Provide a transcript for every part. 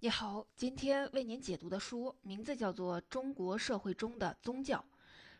你好，今天为您解读的书名字叫做《中国社会中的宗教》。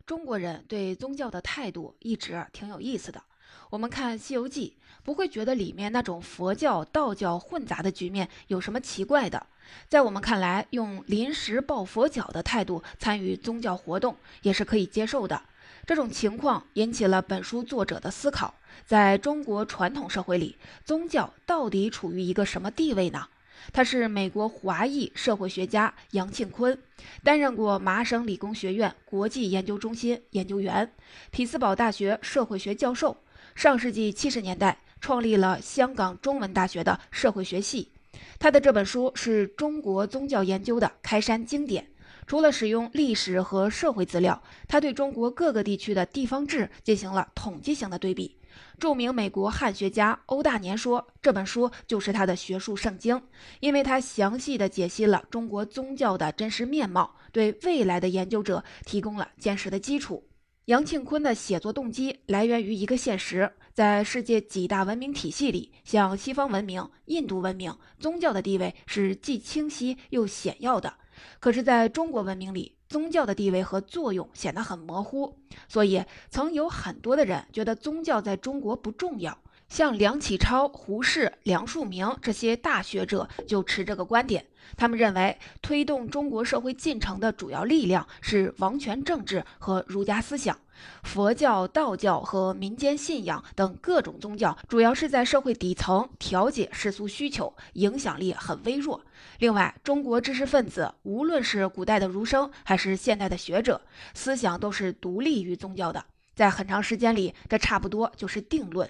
中国人对宗教的态度一直挺有意思的。我们看《西游记》，不会觉得里面那种佛教、道教混杂的局面有什么奇怪的。在我们看来，用临时抱佛脚的态度参与宗教活动也是可以接受的。这种情况引起了本书作者的思考：在中国传统社会里，宗教到底处于一个什么地位呢？他是美国华裔社会学家杨庆坤，担任过麻省理工学院国际研究中心研究员、匹兹堡大学社会学教授。上世纪七十年代，创立了香港中文大学的社会学系。他的这本书是中国宗教研究的开山经典。除了使用历史和社会资料，他对中国各个地区的地方志进行了统计性的对比。著名美国汉学家欧大年说，这本书就是他的学术圣经，因为他详细的解析了中国宗教的真实面貌，对未来的研究者提供了坚实的基础。杨庆坤的写作动机来源于一个现实：在世界几大文明体系里，像西方文明、印度文明，宗教的地位是既清晰又显要的。可是，在中国文明里，宗教的地位和作用显得很模糊，所以曾有很多的人觉得宗教在中国不重要。像梁启超、胡适、梁漱溟这些大学者就持这个观点。他们认为，推动中国社会进程的主要力量是王权政治和儒家思想。佛教、道教和民间信仰等各种宗教，主要是在社会底层调节世俗需求，影响力很微弱。另外，中国知识分子，无论是古代的儒生还是现代的学者，思想都是独立于宗教的。在很长时间里，这差不多就是定论。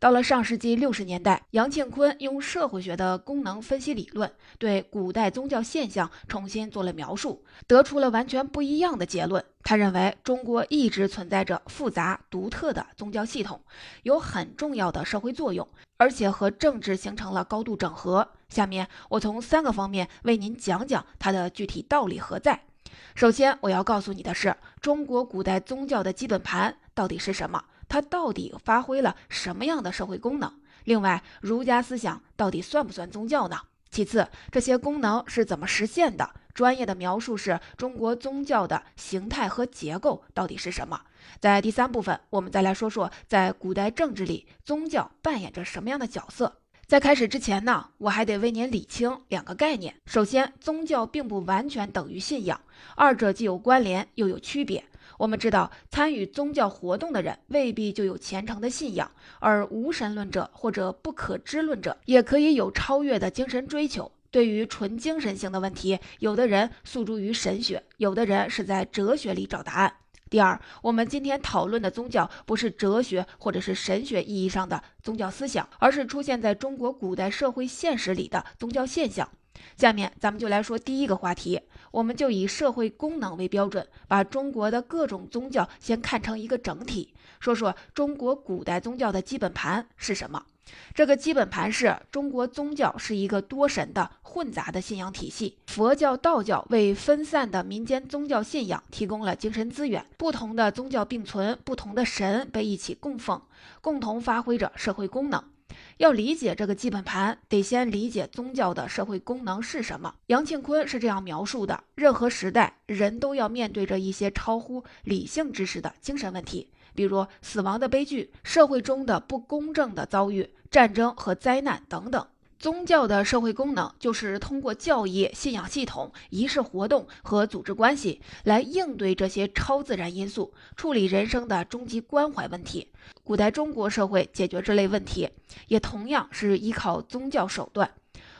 到了上世纪六十年代，杨庆坤用社会学的功能分析理论对古代宗教现象重新做了描述，得出了完全不一样的结论。他认为中国一直存在着复杂独特的宗教系统，有很重要的社会作用，而且和政治形成了高度整合。下面我从三个方面为您讲讲它的具体道理何在。首先，我要告诉你的是，中国古代宗教的基本盘到底是什么？它到底发挥了什么样的社会功能？另外，儒家思想到底算不算宗教呢？其次，这些功能是怎么实现的？专业的描述是中国宗教的形态和结构到底是什么？在第三部分，我们再来说说在古代政治里宗教扮演着什么样的角色。在开始之前呢，我还得为您理清两个概念。首先，宗教并不完全等于信仰，二者既有关联又有区别。我们知道，参与宗教活动的人未必就有虔诚的信仰，而无神论者或者不可知论者也可以有超越的精神追求。对于纯精神性的问题，有的人诉诸于神学，有的人是在哲学里找答案。第二，我们今天讨论的宗教不是哲学或者是神学意义上的宗教思想，而是出现在中国古代社会现实里的宗教现象。下面咱们就来说第一个话题，我们就以社会功能为标准，把中国的各种宗教先看成一个整体，说说中国古代宗教的基本盘是什么。这个基本盘是中国宗教是一个多神的混杂的信仰体系，佛教、道教为分散的民间宗教信仰提供了精神资源，不同的宗教并存，不同的神被一起供奉，共同发挥着社会功能。要理解这个基本盘，得先理解宗教的社会功能是什么。杨庆坤是这样描述的：任何时代，人都要面对着一些超乎理性知识的精神问题，比如死亡的悲剧、社会中的不公正的遭遇、战争和灾难等等。宗教的社会功能就是通过教义、信仰系统、仪式活动和组织关系来应对这些超自然因素，处理人生的终极关怀问题。古代中国社会解决这类问题，也同样是依靠宗教手段。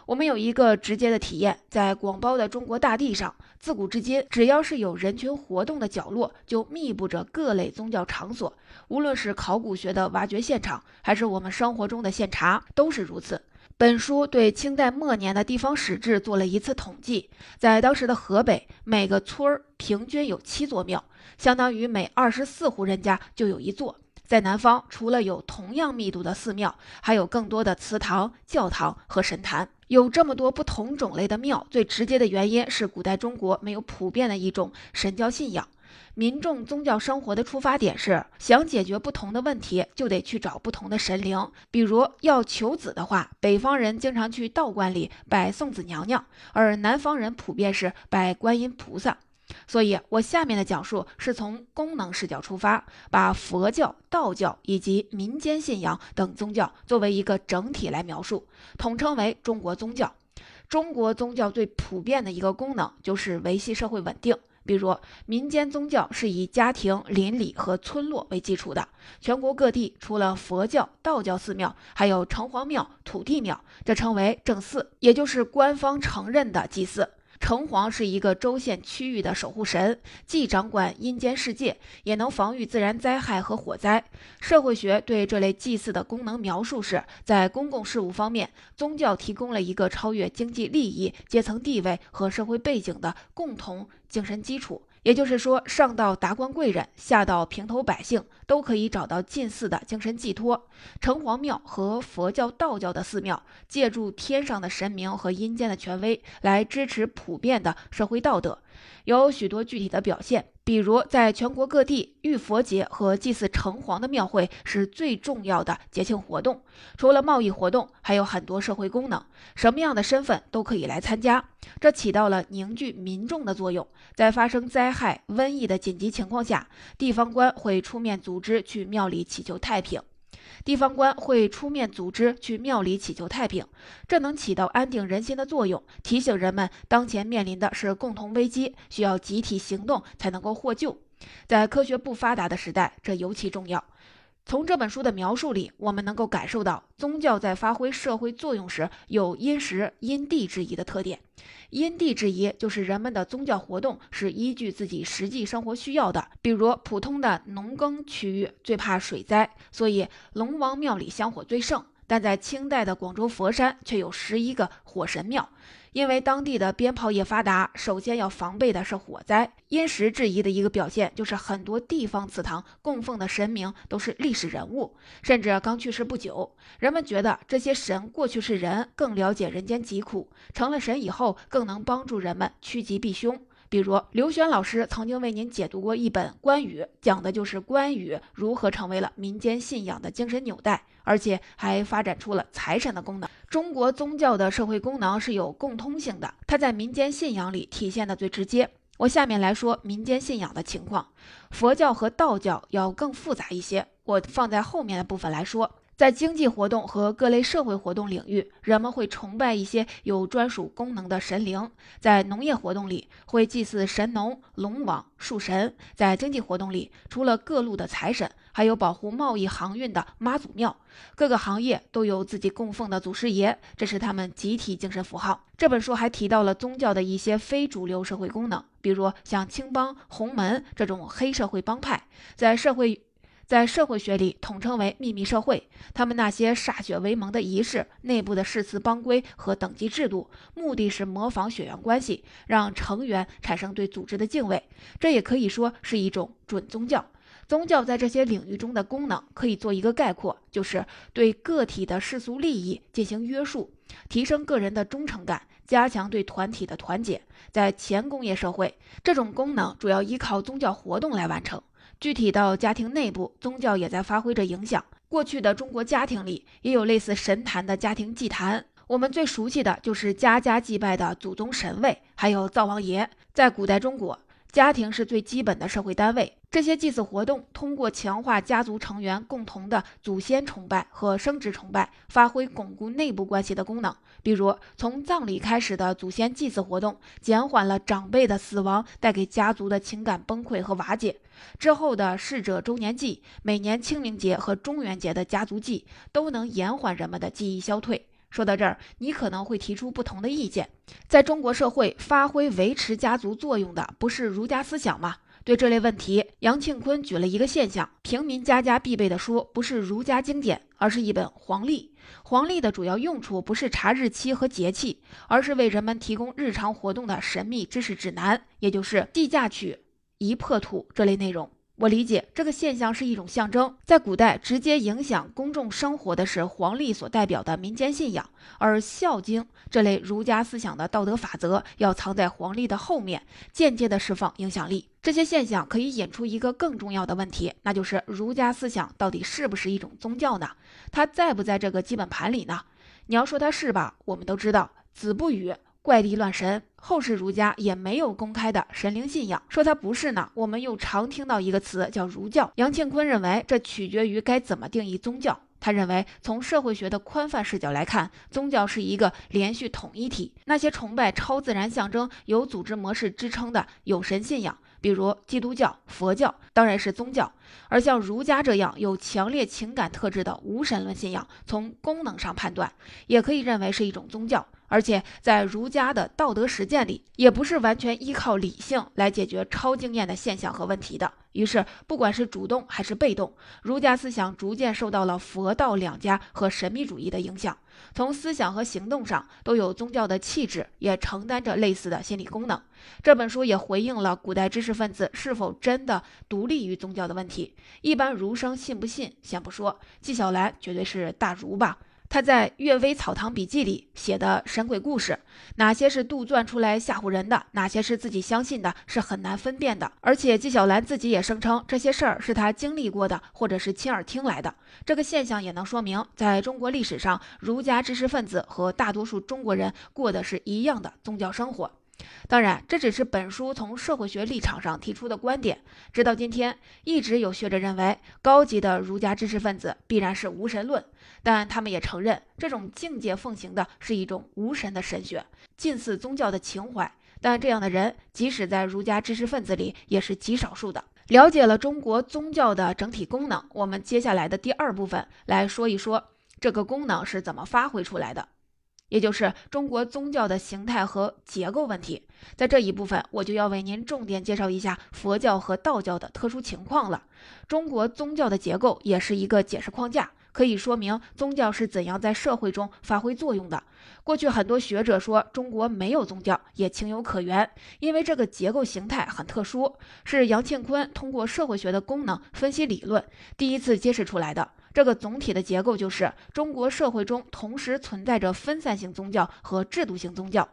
我们有一个直接的体验，在广袤的中国大地上，自古至今，只要是有人群活动的角落，就密布着各类宗教场所。无论是考古学的挖掘现场，还是我们生活中的现查，都是如此。本书对清代末年的地方史志做了一次统计，在当时的河北，每个村儿平均有七座庙，相当于每二十四户人家就有一座。在南方，除了有同样密度的寺庙，还有更多的祠堂、教堂和神坛。有这么多不同种类的庙，最直接的原因是古代中国没有普遍的一种神教信仰。民众宗教生活的出发点是想解决不同的问题，就得去找不同的神灵。比如要求子的话，北方人经常去道观里拜送子娘娘，而南方人普遍是拜观音菩萨。所以，我下面的讲述是从功能视角出发，把佛教、道教以及民间信仰等宗教作为一个整体来描述，统称为中国宗教。中国宗教最普遍的一个功能就是维系社会稳定。比如，民间宗教是以家庭、邻里和村落为基础的。全国各地除了佛教、道教寺庙，还有城隍庙、土地庙，这称为正寺，也就是官方承认的祭祀。城隍是一个州县区域的守护神，既掌管阴间世界，也能防御自然灾害和火灾。社会学对这类祭祀的功能描述是，在公共事务方面，宗教提供了一个超越经济利益、阶层地位和社会背景的共同精神基础。也就是说，上到达官贵人，下到平头百姓，都可以找到近似的精神寄托。城隍庙和佛教、道教的寺庙，借助天上的神明和阴间的权威，来支持普遍的社会道德。有许多具体的表现，比如在全国各地，浴佛节和祭祀城隍的庙会是最重要的节庆活动。除了贸易活动，还有很多社会功能，什么样的身份都可以来参加，这起到了凝聚民众的作用。在发生灾害、瘟疫的紧急情况下，地方官会出面组织去庙里祈求太平。地方官会出面组织去庙里祈求太平，这能起到安定人心的作用，提醒人们当前面临的是共同危机，需要集体行动才能够获救。在科学不发达的时代，这尤其重要。从这本书的描述里，我们能够感受到宗教在发挥社会作用时有因时因地制宜的特点。因地制宜就是人们的宗教活动是依据自己实际生活需要的。比如，普通的农耕区域最怕水灾，所以龙王庙里香火最盛。但在清代的广州佛山却有十一个火神庙。因为当地的鞭炮业发达，首先要防备的是火灾。因时制宜的一个表现，就是很多地方祠堂供奉的神明都是历史人物，甚至刚去世不久。人们觉得这些神过去是人，更了解人间疾苦；成了神以后，更能帮助人们趋吉避凶。比如刘轩老师曾经为您解读过一本《关羽》，讲的就是关羽如何成为了民间信仰的精神纽带，而且还发展出了财神的功能。中国宗教的社会功能是有共通性的，它在民间信仰里体现的最直接。我下面来说民间信仰的情况，佛教和道教要更复杂一些，我放在后面的部分来说。在经济活动和各类社会活动领域，人们会崇拜一些有专属功能的神灵；在农业活动里，会祭祀神农、龙王、树神；在经济活动里，除了各路的财神，还有保护贸易航运的妈祖庙。各个行业都有自己供奉的祖师爷，这是他们集体精神符号。这本书还提到了宗教的一些非主流社会功能，比如像青帮、洪门这种黑社会帮派，在社会。在社会学里统称为秘密社会，他们那些歃血为盟的仪式、内部的誓词帮规和等级制度，目的是模仿血缘关系，让成员产生对组织的敬畏。这也可以说是一种准宗教。宗教在这些领域中的功能可以做一个概括，就是对个体的世俗利益进行约束，提升个人的忠诚感，加强对团体的团结。在前工业社会，这种功能主要依靠宗教活动来完成。具体到家庭内部，宗教也在发挥着影响。过去的中国家庭里也有类似神坛的家庭祭坛，我们最熟悉的就是家家祭拜的祖宗神位，还有灶王爷。在古代中国。家庭是最基本的社会单位，这些祭祀活动通过强化家族成员共同的祖先崇拜和生殖崇拜，发挥巩固内部关系的功能。比如，从葬礼开始的祖先祭祀活动，减缓了长辈的死亡带给家族的情感崩溃和瓦解；之后的逝者周年祭、每年清明节和中元节的家族祭，都能延缓人们的记忆消退。说到这儿，你可能会提出不同的意见。在中国社会，发挥维持家族作用的不是儒家思想吗？对这类问题，杨庆坤举了一个现象：平民家家必备的书不是儒家经典，而是一本黄历。黄历的主要用处不是查日期和节气，而是为人们提供日常活动的神秘知识指南，也就是计价曲、一破土这类内容。我理解这个现象是一种象征，在古代直接影响公众生活的是皇帝所代表的民间信仰，而《孝经》这类儒家思想的道德法则要藏在皇帝的后面，间接的释放影响力。这些现象可以引出一个更重要的问题，那就是儒家思想到底是不是一种宗教呢？它在不在这个基本盘里呢？你要说它是吧，我们都知道，子不语。怪力乱神，后世儒家也没有公开的神灵信仰。说它不是呢，我们又常听到一个词叫儒教。杨庆坤认为，这取决于该怎么定义宗教。他认为，从社会学的宽泛视角来看，宗教是一个连续统一体。那些崇拜超自然象征、有组织模式支撑的有神信仰，比如基督教、佛教，当然是宗教。而像儒家这样有强烈情感特质的无神论信仰，从功能上判断，也可以认为是一种宗教。而且在儒家的道德实践里，也不是完全依靠理性来解决超经验的现象和问题的。于是，不管是主动还是被动，儒家思想逐渐受到了佛道两家和神秘主义的影响。从思想和行动上都有宗教的气质，也承担着类似的心理功能。这本书也回应了古代知识分子是否真的独立于宗教的问题。一般儒生信不信先不说，纪晓岚绝对是大儒吧。他在《阅微草堂笔记》里写的神鬼故事，哪些是杜撰出来吓唬人的，哪些是自己相信的，是很难分辨的。而且纪晓岚自己也声称这些事儿是他经历过的，或者是亲耳听来的。这个现象也能说明，在中国历史上，儒家知识分子和大多数中国人过的是一样的宗教生活。当然，这只是本书从社会学立场上提出的观点。直到今天，一直有学者认为，高级的儒家知识分子必然是无神论，但他们也承认，这种境界奉行的是一种无神的神学，近似宗教的情怀。但这样的人，即使在儒家知识分子里，也是极少数的。了解了中国宗教的整体功能，我们接下来的第二部分来说一说这个功能是怎么发挥出来的。也就是中国宗教的形态和结构问题，在这一部分我就要为您重点介绍一下佛教和道教的特殊情况了。中国宗教的结构也是一个解释框架，可以说明宗教是怎样在社会中发挥作用的。过去很多学者说中国没有宗教，也情有可原，因为这个结构形态很特殊，是杨庆坤通过社会学的功能分析理论第一次揭示出来的。这个总体的结构就是中国社会中同时存在着分散性宗教和制度性宗教。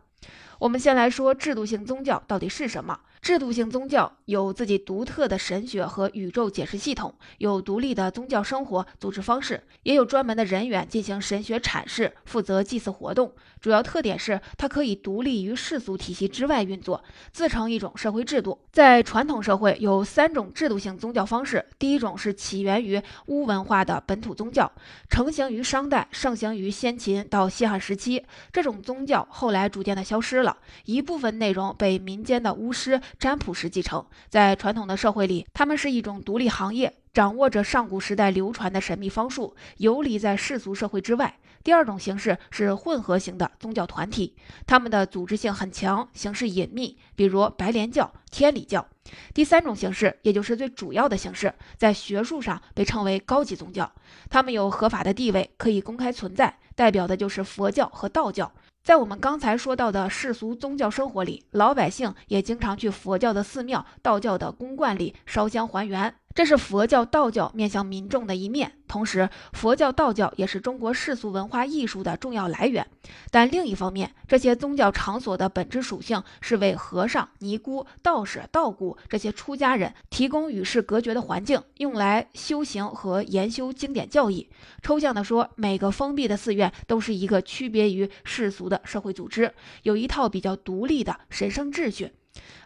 我们先来说制度性宗教到底是什么。制度性宗教有自己独特的神学和宇宙解释系统，有独立的宗教生活组织方式，也有专门的人员进行神学阐释，负责祭祀活动。主要特点是它可以独立于世俗体系之外运作，自成一种社会制度。在传统社会有三种制度性宗教方式，第一种是起源于巫文化的本土宗教，成型于商代，盛行于先秦到西汉时期。这种宗教后来逐渐的消失了，一部分内容被民间的巫师。占卜师继承，在传统的社会里，他们是一种独立行业，掌握着上古时代流传的神秘方术，游离在世俗社会之外。第二种形式是混合型的宗教团体，他们的组织性很强，形式隐秘，比如白莲教、天理教。第三种形式，也就是最主要的形式，在学术上被称为高级宗教，他们有合法的地位，可以公开存在，代表的就是佛教和道教。在我们刚才说到的世俗宗教生活里，老百姓也经常去佛教的寺庙、道教的宫观里烧香还原。这是佛教、道教面向民众的一面，同时，佛教、道教也是中国世俗文化艺术的重要来源。但另一方面，这些宗教场所的本质属性是为和尚、尼姑、道士、道姑这些出家人提供与世隔绝的环境，用来修行和研修经典教义。抽象地说，每个封闭的寺院都是一个区别于世俗的社会组织，有一套比较独立的神圣秩序。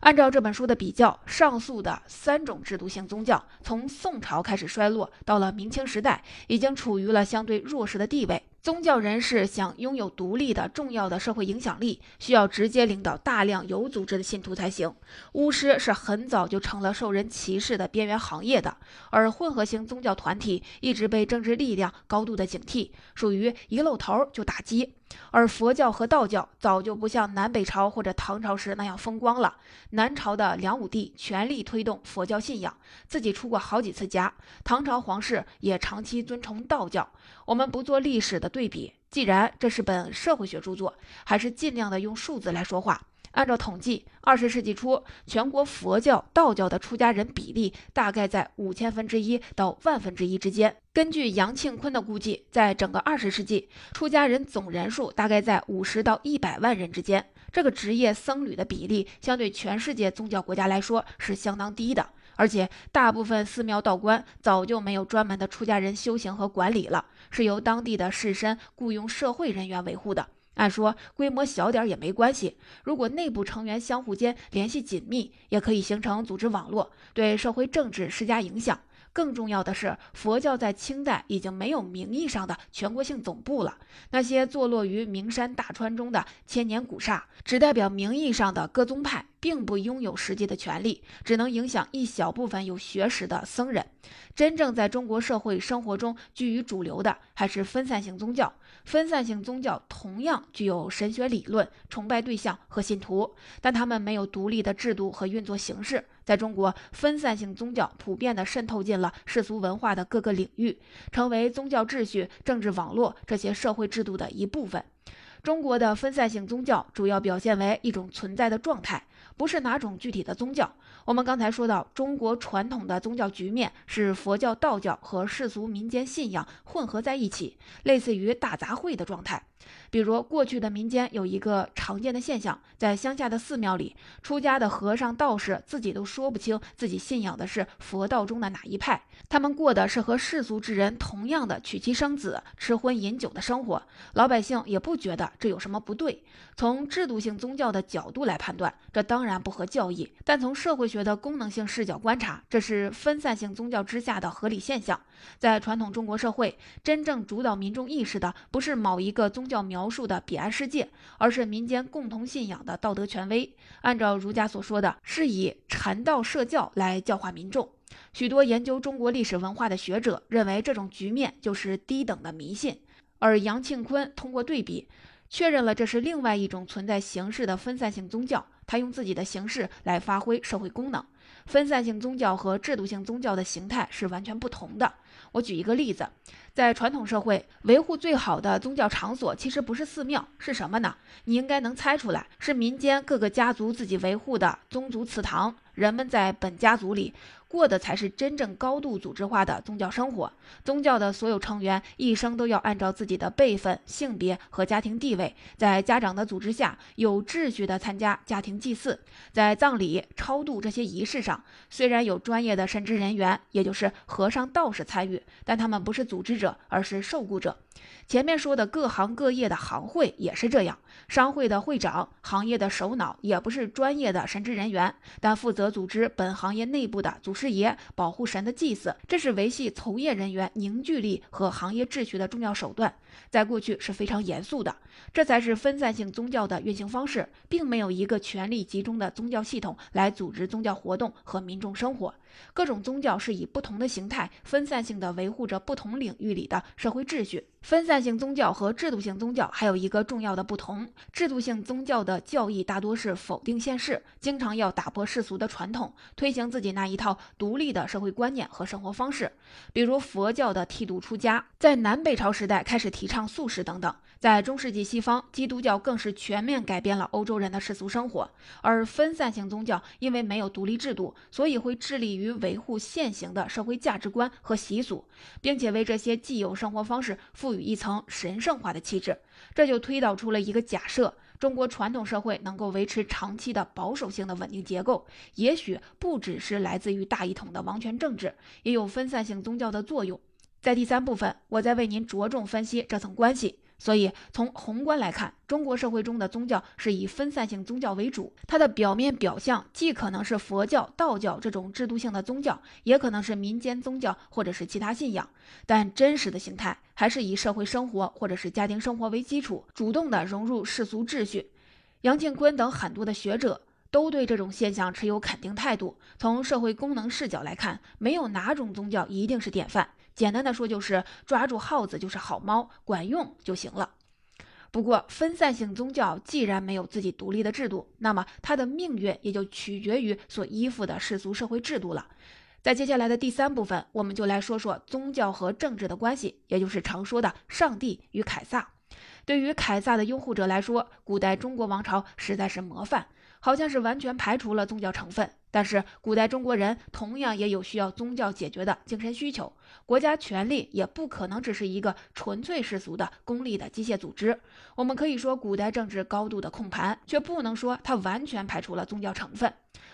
按照这本书的比较，上述的三种制度性宗教，从宋朝开始衰落，到了明清时代，已经处于了相对弱势的地位。宗教人士想拥有独立的、重要的社会影响力，需要直接领导大量有组织的信徒才行。巫师是很早就成了受人歧视的边缘行业的，而混合型宗教团体一直被政治力量高度的警惕，属于一露头就打击。而佛教和道教早就不像南北朝或者唐朝时那样风光了。南朝的梁武帝全力推动佛教信仰，自己出过好几次家；唐朝皇室也长期尊崇道教。我们不做历史的对比，既然这是本社会学著作，还是尽量的用数字来说话。按照统计，二十世纪初，全国佛教、道教的出家人比例大概在五千分之一到万分之一之间。根据杨庆坤的估计，在整个二十世纪，出家人总人数大概在五十到一百万人之间。这个职业僧侣的比例，相对全世界宗教国家来说是相当低的。而且，大部分寺庙道观早就没有专门的出家人修行和管理了，是由当地的士绅雇佣社会人员维护的。按说规模小点也没关系，如果内部成员相互间联系紧密，也可以形成组织网络，对社会政治施加影响。更重要的是，佛教在清代已经没有名义上的全国性总部了。那些坐落于名山大川中的千年古刹，只代表名义上的各宗派，并不拥有实际的权利，只能影响一小部分有学识的僧人。真正在中国社会生活中居于主流的，还是分散性宗教。分散性宗教同样具有神学理论、崇拜对象和信徒，但他们没有独立的制度和运作形式。在中国，分散性宗教普遍地渗透进了世俗文化的各个领域，成为宗教秩序、政治网络这些社会制度的一部分。中国的分散性宗教主要表现为一种存在的状态，不是哪种具体的宗教。我们刚才说到，中国传统的宗教局面是佛教、道教和世俗民间信仰混合在一起，类似于大杂烩的状态。比如，过去的民间有一个常见的现象，在乡下的寺庙里，出家的和尚、道士自己都说不清自己信仰的是佛道中的哪一派，他们过的是和世俗之人同样的娶妻生子、吃荤饮酒的生活，老百姓也不觉得这有什么不对。从制度性宗教的角度来判断，这当然不合教义；但从社会学的功能性视角观察，这是分散性宗教之下的合理现象。在传统中国社会，真正主导民众意识的不是某一个宗教。描述的彼岸世界，而是民间共同信仰的道德权威。按照儒家所说的，是以禅道社教来教化民众。许多研究中国历史文化的学者认为，这种局面就是低等的迷信。而杨庆坤通过对比，确认了这是另外一种存在形式的分散性宗教。他用自己的形式来发挥社会功能。分散性宗教和制度性宗教的形态是完全不同的。我举一个例子，在传统社会，维护最好的宗教场所其实不是寺庙，是什么呢？你应该能猜出来，是民间各个家族自己维护的宗族祠堂。人们在本家族里。过的才是真正高度组织化的宗教生活。宗教的所有成员一生都要按照自己的辈分、性别和家庭地位，在家长的组织下有秩序地参加家庭祭祀。在葬礼、超度这些仪式上，虽然有专业的神职人员，也就是和尚、道士参与，但他们不是组织者，而是受雇者。前面说的各行各业的行会也是这样，商会的会长、行业的首脑也不是专业的神职人员，但负责组织本行业内部的组师爷、保护神的祭祀，这是维系从业人员凝聚力和行业秩序的重要手段。在过去是非常严肃的，这才是分散性宗教的运行方式，并没有一个权力集中的宗教系统来组织宗教活动和民众生活。各种宗教是以不同的形态，分散性的维护着不同领域里的社会秩序。分散性宗教和制度性宗教还有一个重要的不同：制度性宗教的教义大多是否定现世，经常要打破世俗的传统，推行自己那一套独立的社会观念和生活方式。比如佛教的剃度出家，在南北朝时代开始提倡素食等等。在中世纪西方，基督教更是全面改变了欧洲人的世俗生活。而分散性宗教因为没有独立制度，所以会致力于于维护现行的社会价值观和习俗，并且为这些既有生活方式赋予一层神圣化的气质。这就推导出了一个假设：中国传统社会能够维持长期的保守性的稳定结构，也许不只是来自于大一统的王权政治，也有分散性宗教的作用。在第三部分，我再为您着重分析这层关系。所以，从宏观来看，中国社会中的宗教是以分散性宗教为主。它的表面表象既可能是佛教、道教这种制度性的宗教，也可能是民间宗教或者是其他信仰。但真实的形态还是以社会生活或者是家庭生活为基础，主动的融入世俗秩序。杨庆坤等很多的学者都对这种现象持有肯定态度。从社会功能视角来看，没有哪种宗教一定是典范。简单的说，就是抓住耗子就是好猫，管用就行了。不过，分散性宗教既然没有自己独立的制度，那么它的命运也就取决于所依附的世俗社会制度了。在接下来的第三部分，我们就来说说宗教和政治的关系，也就是常说的上帝与凯撒。对于凯撒的拥护者来说，古代中国王朝实在是模范，好像是完全排除了宗教成分。但是，古代中国人同样也有需要宗教解决的精神需求，国家权力也不可能只是一个纯粹世俗的功利的机械组织。我们可以说，古代政治高度的控盘，却不能说它完全排除了宗教成分。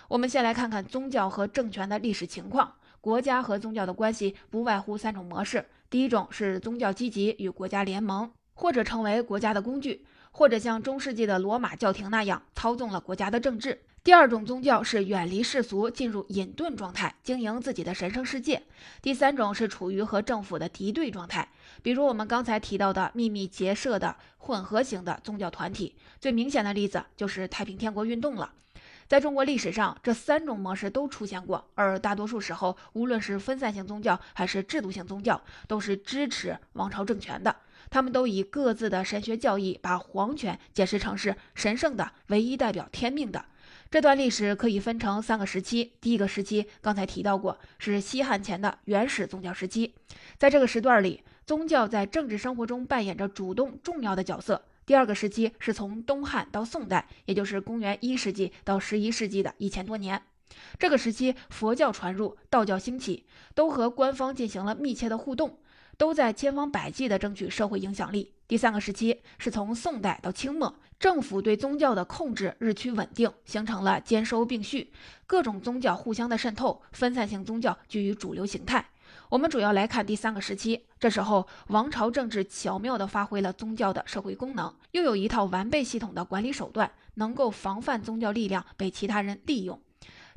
我们先来看看宗教和政权的历史情况。国家和宗教的关系不外乎三种模式：第一种是宗教积极与国家联盟，或者成为国家的工具，或者像中世纪的罗马教廷那样操纵了国家的政治。第二种宗教是远离世俗，进入隐遁状态，经营自己的神圣世界。第三种是处于和政府的敌对状态，比如我们刚才提到的秘密结社的混合型的宗教团体。最明显的例子就是太平天国运动了。在中国历史上，这三种模式都出现过，而大多数时候，无论是分散性宗教还是制度性宗教，都是支持王朝政权的。他们都以各自的神学教义，把皇权解释成是神圣的、唯一代表天命的。这段历史可以分成三个时期。第一个时期刚才提到过，是西汉前的原始宗教时期。在这个时段里，宗教在政治生活中扮演着主动重要的角色。第二个时期是从东汉到宋代，也就是公元一世纪到十一世纪的一千多年。这个时期，佛教传入，道教兴起，都和官方进行了密切的互动。都在千方百计地争取社会影响力。第三个时期是从宋代到清末，政府对宗教的控制日趋稳定，形成了兼收并蓄，各种宗教互相的渗透，分散性宗教居于主流形态。我们主要来看第三个时期，这时候王朝政治巧妙地发挥了宗教的社会功能，又有一套完备系统的管理手段，能够防范宗教力量被其他人利用。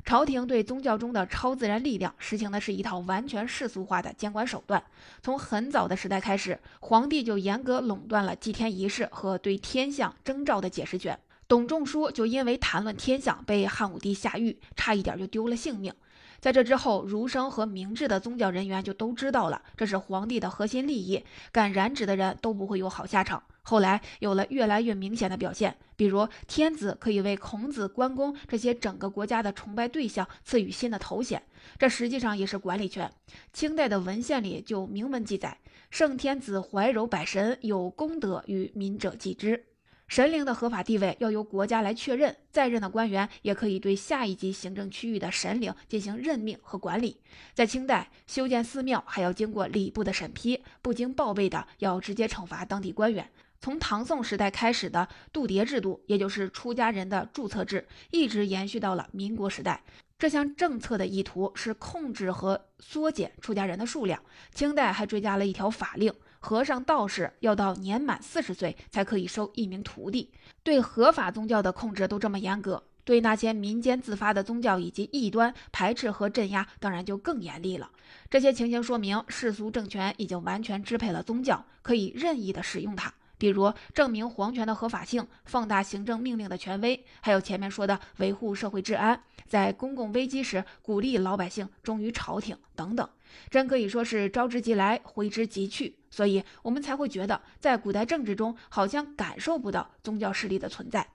朝廷对宗教中的超自然力量实行的是一套完全世俗化的监管手段。从很早的时代开始，皇帝就严格垄断了祭天仪式和对天象征兆的解释权。董仲舒就因为谈论天象被汉武帝下狱，差一点就丢了性命。在这之后，儒生和明智的宗教人员就都知道了，这是皇帝的核心利益，敢染指的人都不会有好下场。后来有了越来越明显的表现，比如天子可以为孔子、关公这些整个国家的崇拜对象赐予新的头衔，这实际上也是管理权。清代的文献里就明文记载：“圣天子怀柔百神，有功德与民者祭之。”神灵的合法地位要由国家来确认，在任的官员也可以对下一级行政区域的神灵进行任命和管理。在清代，修建寺庙还要经过礼部的审批，不经报备的要直接惩罚当地官员。从唐宋时代开始的度牒制度，也就是出家人的注册制，一直延续到了民国时代。这项政策的意图是控制和缩减出家人的数量。清代还追加了一条法令。和尚、道士要到年满四十岁才可以收一名徒弟。对合法宗教的控制都这么严格，对那些民间自发的宗教以及异端排斥和镇压，当然就更严厉了。这些情形说明，世俗政权已经完全支配了宗教，可以任意的使用它。比如证明皇权的合法性，放大行政命令的权威，还有前面说的维护社会治安，在公共危机时鼓励老百姓忠于朝廷等等，真可以说是招之即来，挥之即去。所以我们才会觉得，在古代政治中好像感受不到宗教势力的存在。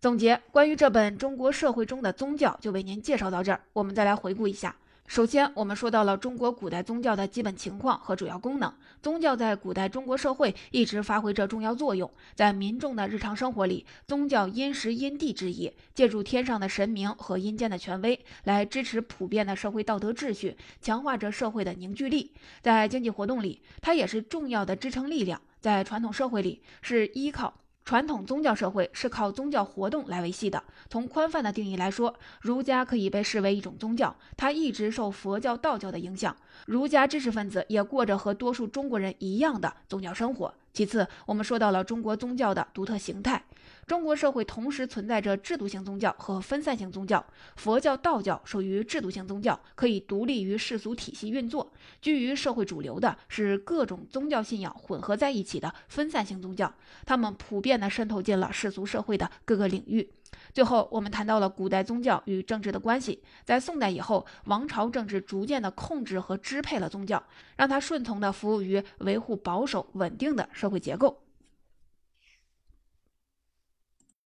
总结关于这本中国社会中的宗教，就为您介绍到这儿。我们再来回顾一下。首先，我们说到了中国古代宗教的基本情况和主要功能。宗教在古代中国社会一直发挥着重要作用，在民众的日常生活里，宗教因时因地制宜，借助天上的神明和阴间的权威来支持普遍的社会道德秩序，强化着社会的凝聚力。在经济活动里，它也是重要的支撑力量。在传统社会里，是依靠。传统宗教社会是靠宗教活动来维系的。从宽泛的定义来说，儒家可以被视为一种宗教，它一直受佛教、道教的影响。儒家知识分子也过着和多数中国人一样的宗教生活。其次，我们说到了中国宗教的独特形态。中国社会同时存在着制度性宗教和分散性宗教。佛教、道教属于制度性宗教，可以独立于世俗体系运作；居于社会主流的是各种宗教信仰混合在一起的分散性宗教，它们普遍地渗透进了世俗社会的各个领域。最后，我们谈到了古代宗教与政治的关系。在宋代以后，王朝政治逐渐地控制和支配了宗教，让它顺从地服务于维护保守稳定的社会结构。